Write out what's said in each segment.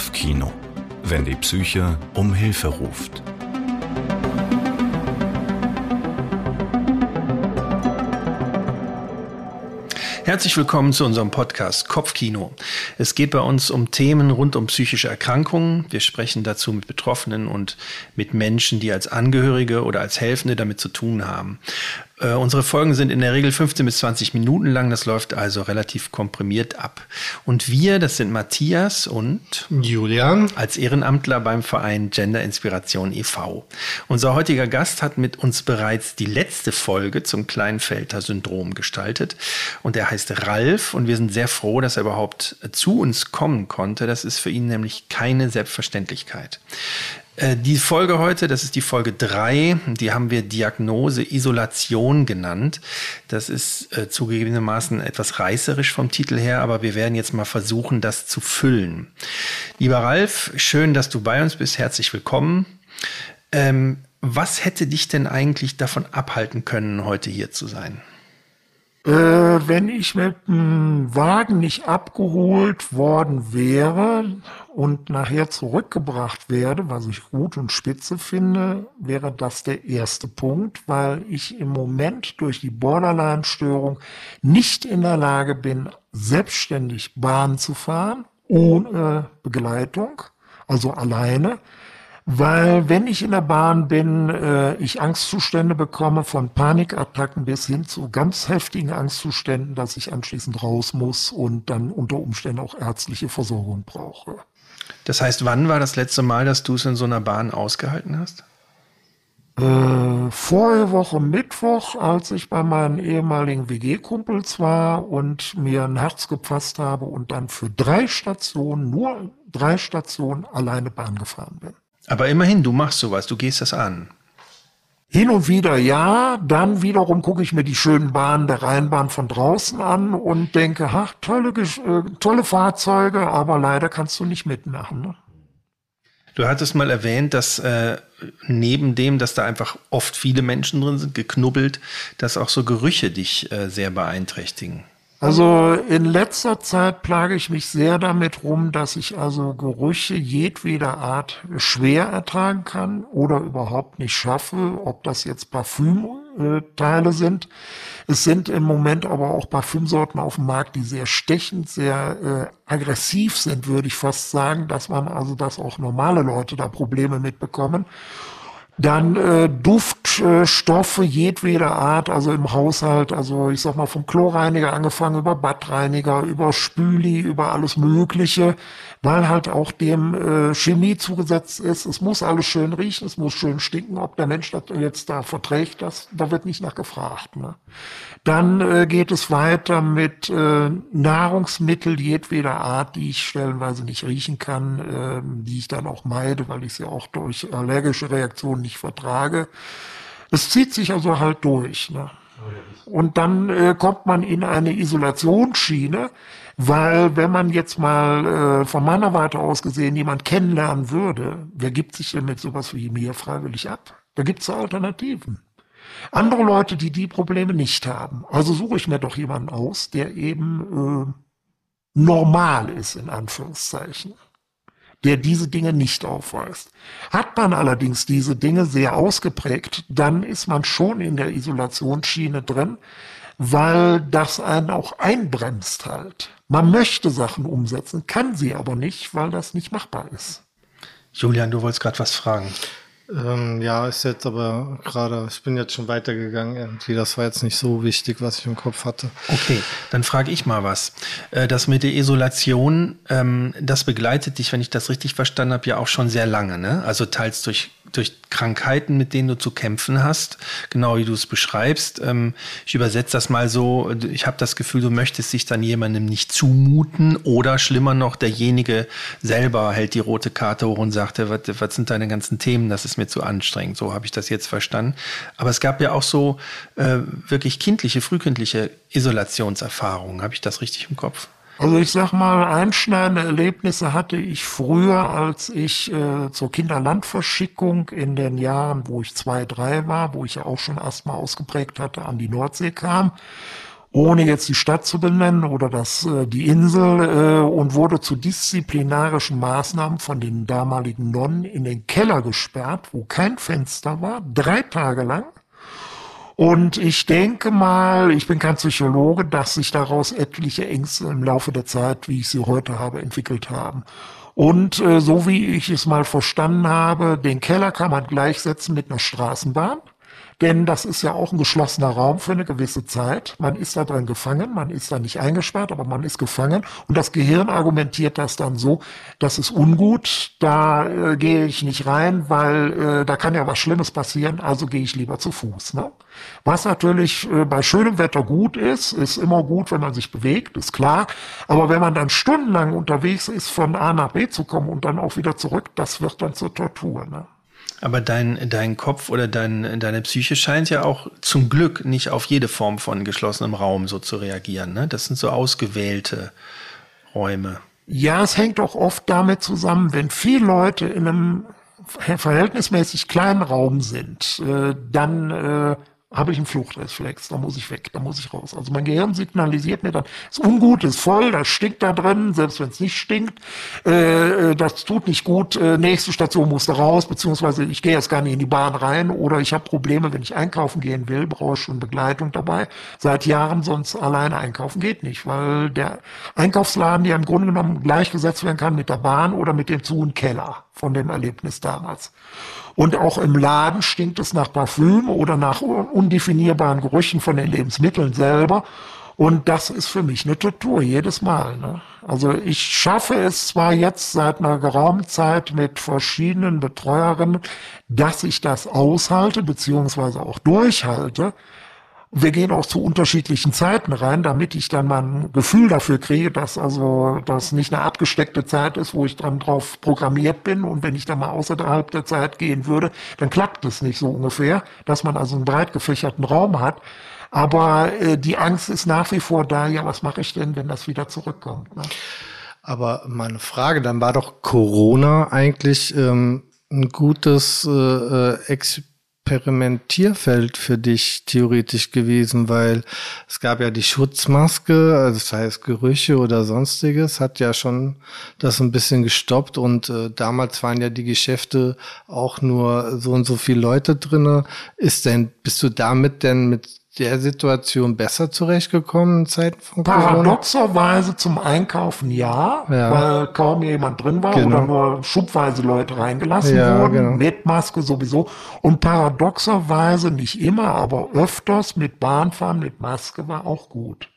Kopfkino, wenn die Psyche um Hilfe ruft. Herzlich willkommen zu unserem Podcast Kopfkino. Es geht bei uns um Themen rund um psychische Erkrankungen. Wir sprechen dazu mit Betroffenen und mit Menschen, die als Angehörige oder als Helfende damit zu tun haben. Äh, unsere Folgen sind in der Regel 15 bis 20 Minuten lang. Das läuft also relativ komprimiert ab. Und wir, das sind Matthias und Julian als Ehrenamtler beim Verein Gender Inspiration e.V. Unser heutiger Gast hat mit uns bereits die letzte Folge zum Kleinfelter-Syndrom gestaltet. Und er heißt Ralf und wir sind sehr froh, dass er überhaupt zu uns kommen konnte. Das ist für ihn nämlich keine Selbstverständlichkeit. Äh, die Folge heute, das ist die Folge 3, die haben wir Diagnose Isolation genannt. Das ist äh, zugegebenermaßen etwas reißerisch vom Titel her, aber wir werden jetzt mal versuchen, das zu füllen. Lieber Ralf, schön, dass du bei uns bist. Herzlich willkommen. Ähm, was hätte dich denn eigentlich davon abhalten können, heute hier zu sein? Äh, wenn ich mit dem Wagen nicht abgeholt worden wäre und nachher zurückgebracht werde, was ich gut und spitze finde, wäre das der erste Punkt, weil ich im Moment durch die Borderline-Störung nicht in der Lage bin, selbstständig Bahn zu fahren, ohne Begleitung, also alleine. Weil wenn ich in der Bahn bin, äh, ich Angstzustände bekomme, von Panikattacken bis hin zu ganz heftigen Angstzuständen, dass ich anschließend raus muss und dann unter Umständen auch ärztliche Versorgung brauche. Das heißt, wann war das letzte Mal, dass du es in so einer Bahn ausgehalten hast? Äh, vorige Woche Mittwoch, als ich bei meinen ehemaligen WG-Kumpels war und mir ein Herz gepasst habe und dann für drei Stationen, nur drei Stationen alleine Bahn gefahren bin. Aber immerhin, du machst sowas, du gehst das an. Hin und wieder ja, dann wiederum gucke ich mir die schönen Bahnen der Rheinbahn von draußen an und denke, ach, tolle, äh, tolle Fahrzeuge, aber leider kannst du nicht mitmachen. Ne? Du hattest mal erwähnt, dass äh, neben dem, dass da einfach oft viele Menschen drin sind, geknubbelt, dass auch so Gerüche dich äh, sehr beeinträchtigen. Also in letzter Zeit plage ich mich sehr damit rum, dass ich also Gerüche jedweder Art schwer ertragen kann oder überhaupt nicht schaffe, ob das jetzt Parfümteile sind. Es sind im Moment aber auch Parfümsorten auf dem Markt, die sehr stechend, sehr äh, aggressiv sind, würde ich fast sagen, dass man also, dass auch normale Leute da Probleme mitbekommen. Dann äh, Duftstoffe jedweder Art, also im Haushalt, also ich sag mal vom Chlorreiniger angefangen über Badreiniger, über Spüli, über alles Mögliche, weil halt auch dem äh, Chemie zugesetzt ist. Es muss alles schön riechen, es muss schön stinken. Ob der Mensch das jetzt da verträgt, das, da wird nicht nachgefragt. Ne? Dann äh, geht es weiter mit äh, Nahrungsmittel jedweder Art, die ich stellenweise nicht riechen kann, äh, die ich dann auch meide, weil ich sie auch durch allergische Reaktionen nicht vertrage. Es zieht sich also halt durch. Ne? Und dann äh, kommt man in eine Isolationsschiene, weil wenn man jetzt mal äh, von meiner Warte aus gesehen jemand kennenlernen würde, wer gibt sich denn mit sowas wie mir freiwillig ab? Da gibt es Alternativen. Andere Leute, die die Probleme nicht haben. Also suche ich mir doch jemanden aus, der eben äh, normal ist, in Anführungszeichen. Der diese Dinge nicht aufweist. Hat man allerdings diese Dinge sehr ausgeprägt, dann ist man schon in der Isolationsschiene drin, weil das einen auch einbremst halt. Man möchte Sachen umsetzen, kann sie aber nicht, weil das nicht machbar ist. Julian, du wolltest gerade was fragen. Ähm, ja, ist jetzt aber gerade, ich bin jetzt schon weitergegangen irgendwie. Das war jetzt nicht so wichtig, was ich im Kopf hatte. Okay, dann frage ich mal was. Äh, das mit der Isolation, ähm, das begleitet dich, wenn ich das richtig verstanden habe, ja auch schon sehr lange, ne? Also teils durch durch Krankheiten, mit denen du zu kämpfen hast, genau wie du es beschreibst. Ähm, ich übersetze das mal so, ich habe das Gefühl, du möchtest dich dann jemandem nicht zumuten oder schlimmer noch, derjenige selber hält die rote Karte hoch und sagt, was, was sind deine ganzen Themen, das ist mir zu anstrengend. So habe ich das jetzt verstanden. Aber es gab ja auch so äh, wirklich kindliche, frühkindliche Isolationserfahrungen. Habe ich das richtig im Kopf? Also ich sag mal, einschneidende Erlebnisse hatte ich früher, als ich äh, zur Kinderlandverschickung in den Jahren, wo ich zwei, drei war, wo ich ja auch schon Asthma ausgeprägt hatte, an die Nordsee kam ohne jetzt die Stadt zu benennen oder das, äh, die Insel, äh, und wurde zu disziplinarischen Maßnahmen von den damaligen Nonnen in den Keller gesperrt, wo kein Fenster war, drei Tage lang. Und ich denke mal, ich bin kein Psychologe, dass sich daraus etliche Ängste im Laufe der Zeit, wie ich sie heute habe, entwickelt haben. Und äh, so wie ich es mal verstanden habe, den Keller kann man gleichsetzen mit einer Straßenbahn. Denn das ist ja auch ein geschlossener Raum für eine gewisse Zeit. Man ist da drin gefangen, man ist da nicht eingesperrt, aber man ist gefangen. Und das Gehirn argumentiert das dann so, das ist ungut, da äh, gehe ich nicht rein, weil äh, da kann ja was Schlimmes passieren, also gehe ich lieber zu Fuß. Ne? Was natürlich äh, bei schönem Wetter gut ist, ist immer gut, wenn man sich bewegt, ist klar. Aber wenn man dann stundenlang unterwegs ist, von A nach B zu kommen und dann auch wieder zurück, das wird dann zur Tortur. Ne? Aber dein, dein Kopf oder dein, deine Psyche scheint ja auch zum Glück nicht auf jede Form von geschlossenem Raum so zu reagieren. Ne? Das sind so ausgewählte Räume. Ja, es hängt auch oft damit zusammen, wenn viele Leute in einem verhältnismäßig kleinen Raum sind, äh, dann äh, habe ich einen Fluchtreflex, da muss ich weg, da muss ich raus. Also mein Gehirn signalisiert mir dann, ist ungut, ist voll, das stinkt da drin, selbst wenn es nicht stinkt, äh, äh, das tut nicht gut, äh, nächste Station muss da raus, beziehungsweise ich gehe jetzt gar nicht in die Bahn rein oder ich habe Probleme, wenn ich einkaufen gehen will, brauche ich schon Begleitung dabei. Seit Jahren sonst alleine einkaufen geht nicht, weil der Einkaufsladen ja im Grunde genommen gleichgesetzt werden kann mit der Bahn oder mit dem Zu- und Keller von dem Erlebnis damals. Und auch im Laden stinkt es nach Parfüm oder nach undefinierbaren Gerüchen von den Lebensmitteln selber. Und das ist für mich eine Tortur jedes Mal. Ne? Also ich schaffe es zwar jetzt seit einer geraumen Zeit mit verschiedenen Betreuerinnen, dass ich das aushalte beziehungsweise auch durchhalte. Wir gehen auch zu unterschiedlichen Zeiten rein, damit ich dann mal ein Gefühl dafür kriege, dass also das nicht eine abgesteckte Zeit ist, wo ich dann drauf programmiert bin. Und wenn ich dann mal außerhalb der Zeit gehen würde, dann klappt es nicht so ungefähr, dass man also einen breit gefächerten Raum hat. Aber äh, die Angst ist nach wie vor da. Ja, was mache ich denn, wenn das wieder zurückkommt? Ne? Aber meine Frage, dann war doch Corona eigentlich ähm, ein gutes äh, äh Ex Experimentierfeld für dich theoretisch gewesen, weil es gab ja die Schutzmaske, also das heißt Gerüche oder sonstiges, hat ja schon das ein bisschen gestoppt und äh, damals waren ja die Geschäfte auch nur so und so viele Leute drinne. Ist denn, bist du damit denn mit der Situation besser zurechtgekommen in Zeiten von Corona? Paradoxerweise zum Einkaufen ja, ja, weil kaum jemand drin war genau. oder nur schubweise Leute reingelassen ja, wurden, genau. mit Maske sowieso. Und paradoxerweise nicht immer, aber öfters mit Bahnfahren mit Maske war auch gut.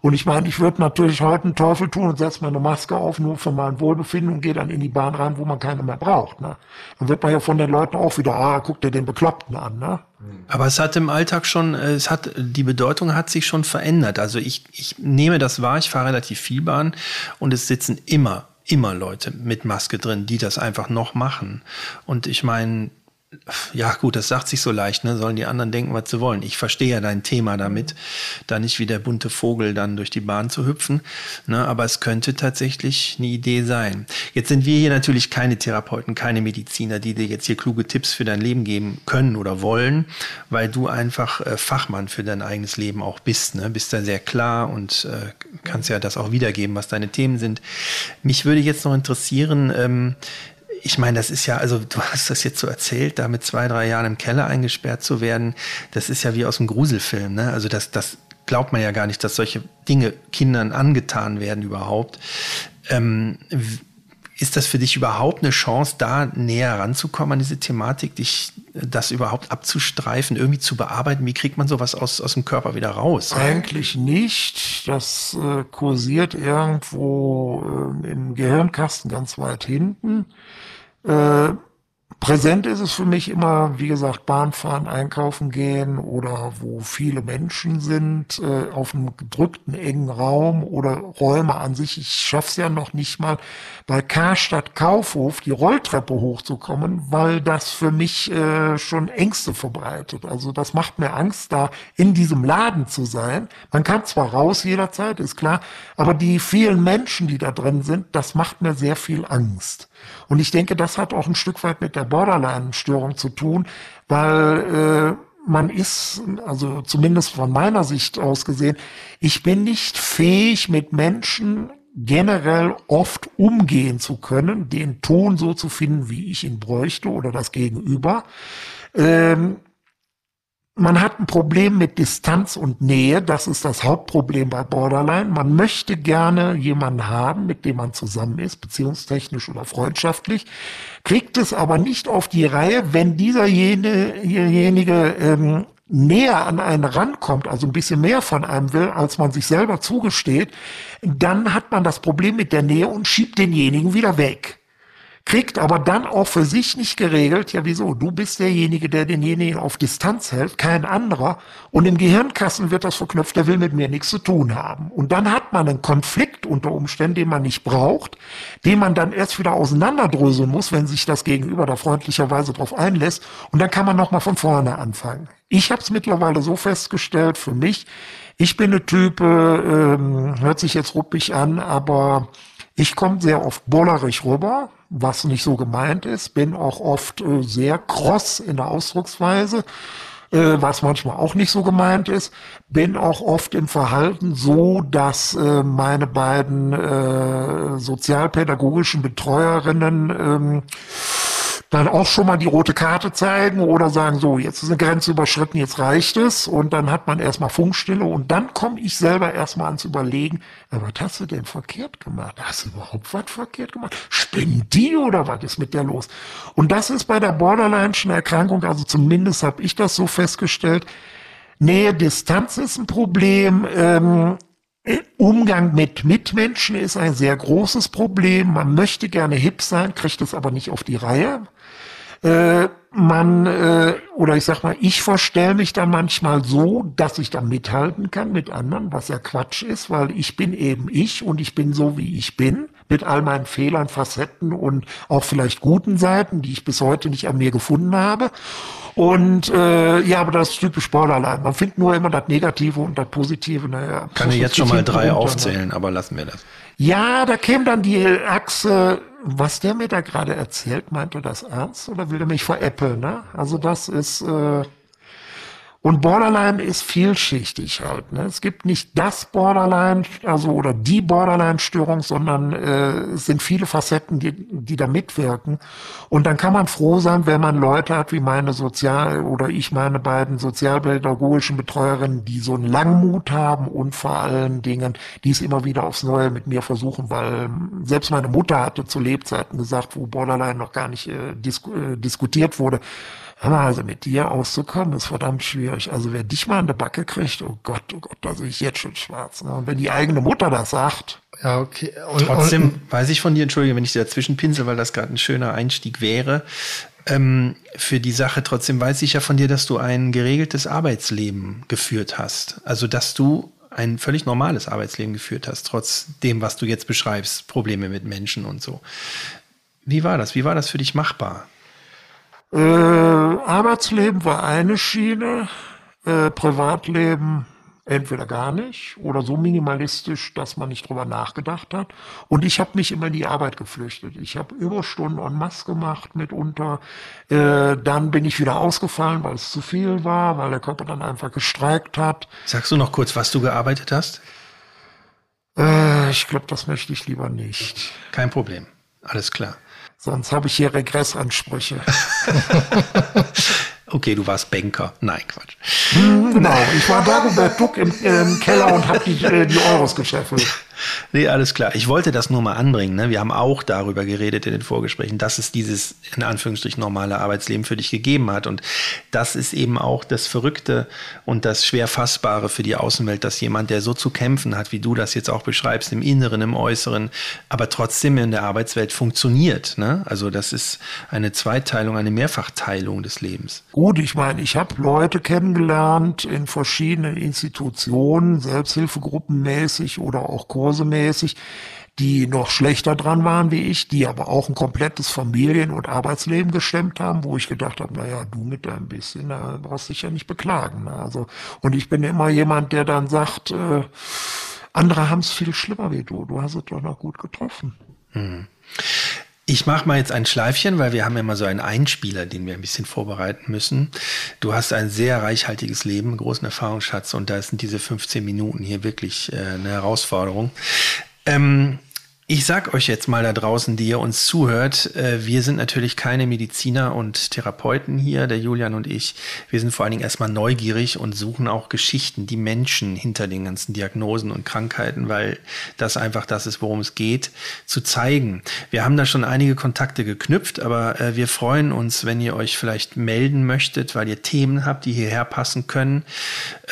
Und ich meine, ich würde natürlich heute einen Teufel tun und setze mir eine Maske auf, nur für mein Wohlbefinden und gehe dann in die Bahn rein, wo man keine mehr braucht. Ne? Dann wird man ja von den Leuten auch wieder, ah, guck dir den Bekloppten an. Ne? Aber es hat im Alltag schon, äh, es hat, die Bedeutung hat sich schon verändert. Also ich, ich nehme das wahr, ich fahre relativ viel Bahn und es sitzen immer, immer Leute mit Maske drin, die das einfach noch machen. Und ich meine, ja gut, das sagt sich so leicht, ne? Sollen die anderen denken, was sie wollen. Ich verstehe ja dein Thema damit, da nicht wie der bunte Vogel dann durch die Bahn zu hüpfen. Ne? Aber es könnte tatsächlich eine Idee sein. Jetzt sind wir hier natürlich keine Therapeuten, keine Mediziner, die dir jetzt hier kluge Tipps für dein Leben geben können oder wollen, weil du einfach äh, Fachmann für dein eigenes Leben auch bist. Ne? Bist da sehr klar und äh, kannst ja das auch wiedergeben, was deine Themen sind. Mich würde jetzt noch interessieren, ähm, ich meine, das ist ja, also du hast das jetzt so erzählt, da mit zwei, drei Jahren im Keller eingesperrt zu werden, das ist ja wie aus einem Gruselfilm, ne? Also das, das glaubt man ja gar nicht, dass solche Dinge Kindern angetan werden überhaupt. Ähm, ist das für dich überhaupt eine Chance, da näher ranzukommen an diese Thematik, dich das überhaupt abzustreifen, irgendwie zu bearbeiten? Wie kriegt man sowas aus, aus dem Körper wieder raus? Eigentlich nicht. Das äh, kursiert irgendwo äh, im Gehirnkasten ganz weit hinten. Äh, präsent ist es für mich immer, wie gesagt, Bahnfahren, einkaufen gehen oder wo viele Menschen sind, äh, auf einem gedrückten, engen Raum oder Räume an sich. Ich schaff's ja noch nicht mal bei Karstadt Kaufhof die Rolltreppe hochzukommen, weil das für mich äh, schon Ängste verbreitet. Also das macht mir Angst, da in diesem Laden zu sein. Man kann zwar raus jederzeit, ist klar, aber die vielen Menschen, die da drin sind, das macht mir sehr viel Angst. Und ich denke, das hat auch ein Stück weit mit der Borderline-Störung zu tun, weil äh, man ist, also zumindest von meiner Sicht aus gesehen, ich bin nicht fähig, mit Menschen generell oft umgehen zu können, den Ton so zu finden, wie ich ihn bräuchte oder das Gegenüber. Ähm, man hat ein Problem mit Distanz und Nähe. Das ist das Hauptproblem bei Borderline. Man möchte gerne jemanden haben, mit dem man zusammen ist, beziehungstechnisch oder freundschaftlich, kriegt es aber nicht auf die Reihe, wenn dieserjenige ähm, näher an einen rankommt, also ein bisschen mehr von einem will, als man sich selber zugesteht, dann hat man das Problem mit der Nähe und schiebt denjenigen wieder weg kriegt aber dann auch für sich nicht geregelt, ja wieso, du bist derjenige, der denjenigen auf Distanz hält, kein anderer. Und im Gehirnkassen wird das verknüpft, der will mit mir nichts zu tun haben. Und dann hat man einen Konflikt unter Umständen, den man nicht braucht, den man dann erst wieder auseinanderdröseln muss, wenn sich das Gegenüber da freundlicherweise drauf einlässt. Und dann kann man nochmal von vorne anfangen. Ich habe es mittlerweile so festgestellt für mich, ich bin eine Type, ähm, hört sich jetzt ruppig an, aber ich komme sehr oft bollerig rüber, was nicht so gemeint ist, bin auch oft äh, sehr kross in der Ausdrucksweise, äh, was manchmal auch nicht so gemeint ist, bin auch oft im Verhalten so, dass äh, meine beiden äh, sozialpädagogischen Betreuerinnen ähm, dann auch schon mal die rote Karte zeigen oder sagen, so, jetzt ist eine Grenze überschritten, jetzt reicht es. Und dann hat man erstmal Funkstille und dann komme ich selber erstmal ans Überlegen, was hast du denn verkehrt gemacht? Hast du überhaupt was verkehrt gemacht? Spinnt die oder was ist mit der los? Und das ist bei der Borderline'schen Erkrankung, also zumindest habe ich das so festgestellt, Nähe, Distanz ist ein Problem. Ähm, Umgang mit Mitmenschen ist ein sehr großes Problem. Man möchte gerne hip sein, kriegt es aber nicht auf die Reihe. Äh, man, äh, oder ich sag mal, ich verstelle mich dann manchmal so, dass ich dann mithalten kann mit anderen, was ja Quatsch ist, weil ich bin eben ich und ich bin so, wie ich bin, mit all meinen Fehlern, Facetten und auch vielleicht guten Seiten, die ich bis heute nicht an mir gefunden habe. Und äh, ja, aber das ist typisch Borderline. Man findet nur immer das Negative und das Positive. Naja, Kann ich jetzt schon mal drei aufzählen, aber lassen wir das. Ja, da käme dann die Achse, was der mir da gerade erzählt, meint er das ernst oder will er mich veräppeln? Ne? Also das ist äh, und Borderline ist vielschichtig halt. Ne? Es gibt nicht das Borderline, also oder die Borderline-Störung, sondern äh, es sind viele Facetten, die, die da mitwirken. Und dann kann man froh sein, wenn man Leute hat wie meine Sozial- oder ich meine beiden sozialpädagogischen Betreuerinnen, die so einen Langmut haben und vor allen Dingen, die es immer wieder aufs Neue mit mir versuchen, weil selbst meine Mutter hatte zu Lebzeiten gesagt, wo Borderline noch gar nicht äh, dis äh, diskutiert wurde, Hör also mit dir auszukommen, ist verdammt schwierig. Also wer dich mal in der Backe kriegt, oh Gott, oh Gott, da sehe ich jetzt schon schwarz. Ne? Und wenn die eigene Mutter das sagt. Ja, okay. Und, Trotzdem und, weiß ich von dir, entschuldige, wenn ich dazwischen pinsel, weil das gerade ein schöner Einstieg wäre. Ähm, für die Sache trotzdem weiß ich ja von dir, dass du ein geregeltes Arbeitsleben geführt hast. Also, dass du ein völlig normales Arbeitsleben geführt hast, trotz dem, was du jetzt beschreibst, Probleme mit Menschen und so. Wie war das? Wie war das für dich machbar? Äh, Arbeitsleben war eine Schiene, äh, Privatleben entweder gar nicht oder so minimalistisch, dass man nicht drüber nachgedacht hat. Und ich habe mich immer in die Arbeit geflüchtet. Ich habe Überstunden en masse gemacht mitunter. Äh, dann bin ich wieder ausgefallen, weil es zu viel war, weil der Körper dann einfach gestreikt hat. Sagst du noch kurz, was du gearbeitet hast? Äh, ich glaube, das möchte ich lieber nicht. Kein Problem. Alles klar. Sonst habe ich hier Regressansprüche. okay, du warst Banker. Nein, Quatsch. Hm, genau, ich war Dagobert Duck im, im Keller und habe die, äh, die Euros gescheffelt. Nee, alles klar. Ich wollte das nur mal anbringen. Ne? Wir haben auch darüber geredet in den Vorgesprächen, dass es dieses in Anführungsstrichen normale Arbeitsleben für dich gegeben hat. Und das ist eben auch das Verrückte und das schwer fassbare für die Außenwelt, dass jemand, der so zu kämpfen hat, wie du das jetzt auch beschreibst, im Inneren, im Äußeren, aber trotzdem in der Arbeitswelt funktioniert. Ne? Also das ist eine Zweiteilung, eine Mehrfachteilung des Lebens. Gut, ich meine, ich habe Leute kennengelernt in verschiedenen Institutionen, Selbsthilfegruppen mäßig oder auch Kurse kursemäßig, die noch schlechter dran waren wie ich, die aber auch ein komplettes Familien- und Arbeitsleben gestemmt haben, wo ich gedacht habe, naja, du mit deinem bisschen, da brauchst dich ja nicht beklagen. Ne? Also, und ich bin immer jemand, der dann sagt, äh, andere haben es viel schlimmer wie du, du hast es doch noch gut getroffen. Hm. Ich mache mal jetzt ein Schleifchen, weil wir haben ja mal so einen Einspieler, den wir ein bisschen vorbereiten müssen. Du hast ein sehr reichhaltiges Leben, großen Erfahrungsschatz und da sind diese 15 Minuten hier wirklich äh, eine Herausforderung. Ähm, ich sag euch jetzt mal da draußen, die ihr uns zuhört, äh, wir sind natürlich keine Mediziner und Therapeuten hier, der Julian und ich. Wir sind vor allen Dingen erstmal neugierig und suchen auch Geschichten, die Menschen hinter den ganzen Diagnosen und Krankheiten, weil das einfach das ist, worum es geht, zu zeigen. Wir haben da schon einige Kontakte geknüpft, aber äh, wir freuen uns, wenn ihr euch vielleicht melden möchtet, weil ihr Themen habt, die hierher passen können.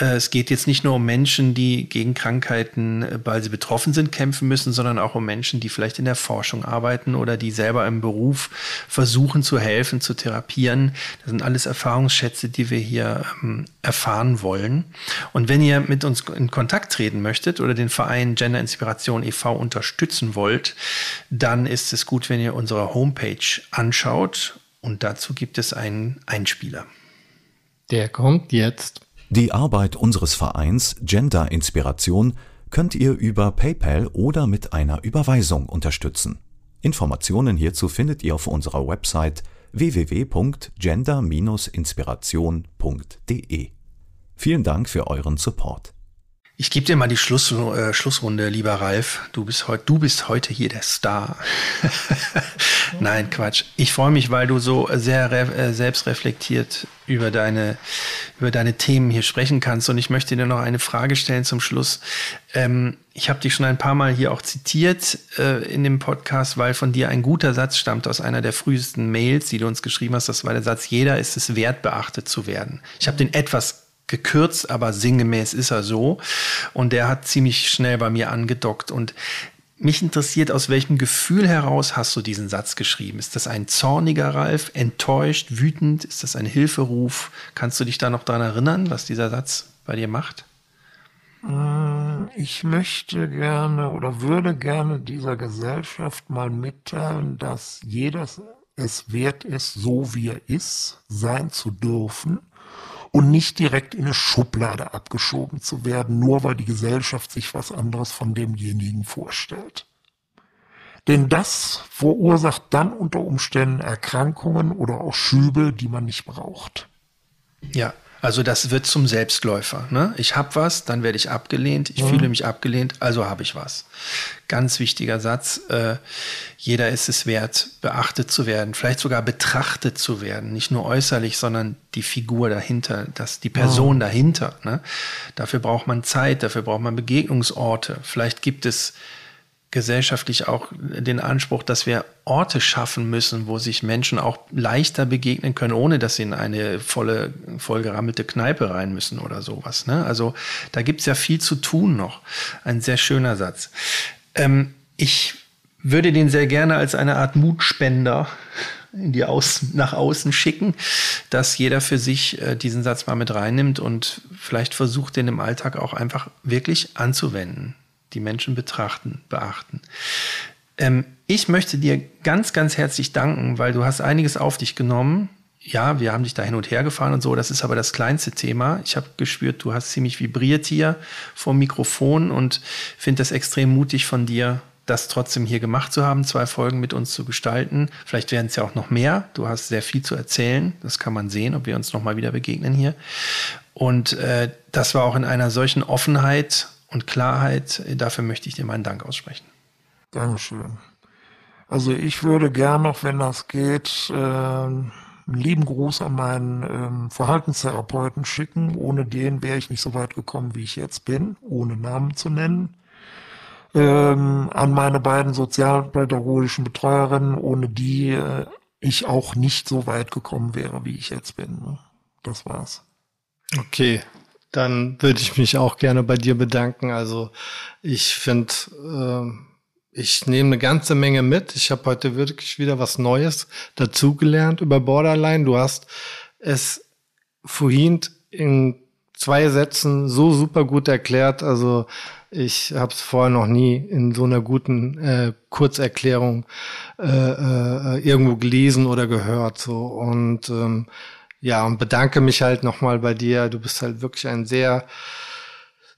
Äh, es geht jetzt nicht nur um Menschen, die gegen Krankheiten, weil sie betroffen sind, kämpfen müssen, sondern auch um Menschen, Menschen, die vielleicht in der Forschung arbeiten oder die selber im Beruf versuchen zu helfen, zu therapieren. Das sind alles Erfahrungsschätze, die wir hier ähm, erfahren wollen. Und wenn ihr mit uns in Kontakt treten möchtet oder den Verein Gender Inspiration e.V. unterstützen wollt, dann ist es gut, wenn ihr unsere Homepage anschaut. Und dazu gibt es einen Einspieler. Der kommt jetzt. Die Arbeit unseres Vereins Gender Inspiration könnt ihr über PayPal oder mit einer Überweisung unterstützen. Informationen hierzu findet ihr auf unserer Website www.gender-inspiration.de. Vielen Dank für euren Support. Ich gebe dir mal die Schluss, äh, Schlussrunde, lieber Ralf. Du bist, heut, du bist heute hier der Star. Nein, Quatsch. Ich freue mich, weil du so sehr äh, selbstreflektiert über deine, über deine Themen hier sprechen kannst. Und ich möchte dir noch eine Frage stellen zum Schluss. Ähm, ich habe dich schon ein paar Mal hier auch zitiert äh, in dem Podcast, weil von dir ein guter Satz stammt aus einer der frühesten Mails, die du uns geschrieben hast. Das war der Satz, jeder ist es wert, beachtet zu werden. Ich habe den etwas gekürzt, aber sinngemäß ist er so. Und der hat ziemlich schnell bei mir angedockt. Und mich interessiert, aus welchem Gefühl heraus hast du diesen Satz geschrieben? Ist das ein zorniger Ralf, enttäuscht, wütend? Ist das ein Hilferuf? Kannst du dich da noch daran erinnern, was dieser Satz bei dir macht? Äh, ich möchte gerne oder würde gerne dieser Gesellschaft mal mitteilen, dass jeder es wert ist, so wie er ist, sein zu dürfen und nicht direkt in eine Schublade abgeschoben zu werden, nur weil die Gesellschaft sich was anderes von demjenigen vorstellt. Denn das verursacht dann unter Umständen Erkrankungen oder auch Schübe, die man nicht braucht. Ja, also das wird zum Selbstläufer. Ne? Ich habe was, dann werde ich abgelehnt. Ich mhm. fühle mich abgelehnt, also habe ich was. Ganz wichtiger Satz. Äh, jeder ist es wert, beachtet zu werden, vielleicht sogar betrachtet zu werden. Nicht nur äußerlich, sondern die Figur dahinter, das, die Person mhm. dahinter. Ne? Dafür braucht man Zeit, dafür braucht man Begegnungsorte. Vielleicht gibt es gesellschaftlich auch den Anspruch, dass wir Orte schaffen müssen, wo sich Menschen auch leichter begegnen können, ohne dass sie in eine volle, vollgerammelte Kneipe rein müssen oder sowas. Ne? Also da gibt's ja viel zu tun noch. Ein sehr schöner Satz. Ähm, ich würde den sehr gerne als eine Art Mutspender in die Außen, nach außen schicken, dass jeder für sich äh, diesen Satz mal mit reinnimmt und vielleicht versucht, den im Alltag auch einfach wirklich anzuwenden die Menschen betrachten, beachten. Ähm, ich möchte dir ganz, ganz herzlich danken, weil du hast einiges auf dich genommen. Ja, wir haben dich da hin und her gefahren und so. Das ist aber das kleinste Thema. Ich habe gespürt, du hast ziemlich vibriert hier vom Mikrofon und finde das extrem mutig von dir, das trotzdem hier gemacht zu haben, zwei Folgen mit uns zu gestalten. Vielleicht werden es ja auch noch mehr. Du hast sehr viel zu erzählen. Das kann man sehen, ob wir uns noch mal wieder begegnen hier. Und äh, das war auch in einer solchen Offenheit und Klarheit. Dafür möchte ich dir meinen Dank aussprechen. Dankeschön. Also ich würde gern noch, wenn das geht, äh, einen lieben Gruß an meinen ähm, Verhaltenstherapeuten schicken. Ohne den wäre ich nicht so weit gekommen, wie ich jetzt bin, ohne Namen zu nennen. Ähm, an meine beiden sozialpädagogischen Betreuerinnen, ohne die äh, ich auch nicht so weit gekommen wäre, wie ich jetzt bin. Ne? Das war's. Okay, dann würde ich mich auch gerne bei dir bedanken. Also ich finde, äh, ich nehme eine ganze Menge mit. Ich habe heute wirklich wieder was Neues dazugelernt über Borderline. Du hast es vorhin in zwei Sätzen so super gut erklärt. Also ich habe es vorher noch nie in so einer guten äh, Kurzerklärung äh, äh, irgendwo gelesen oder gehört. So und ähm, ja, und bedanke mich halt nochmal bei dir. Du bist halt wirklich ein sehr,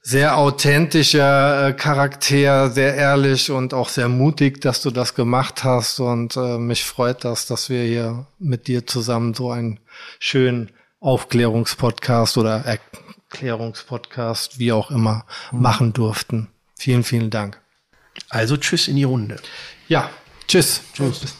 sehr authentischer äh, Charakter, sehr ehrlich und auch sehr mutig, dass du das gemacht hast. Und äh, mich freut das, dass wir hier mit dir zusammen so einen schönen Aufklärungspodcast oder Erklärungspodcast, wie auch immer, mhm. machen durften. Vielen, vielen Dank. Also tschüss in die Runde. Ja, tschüss. Tschüss.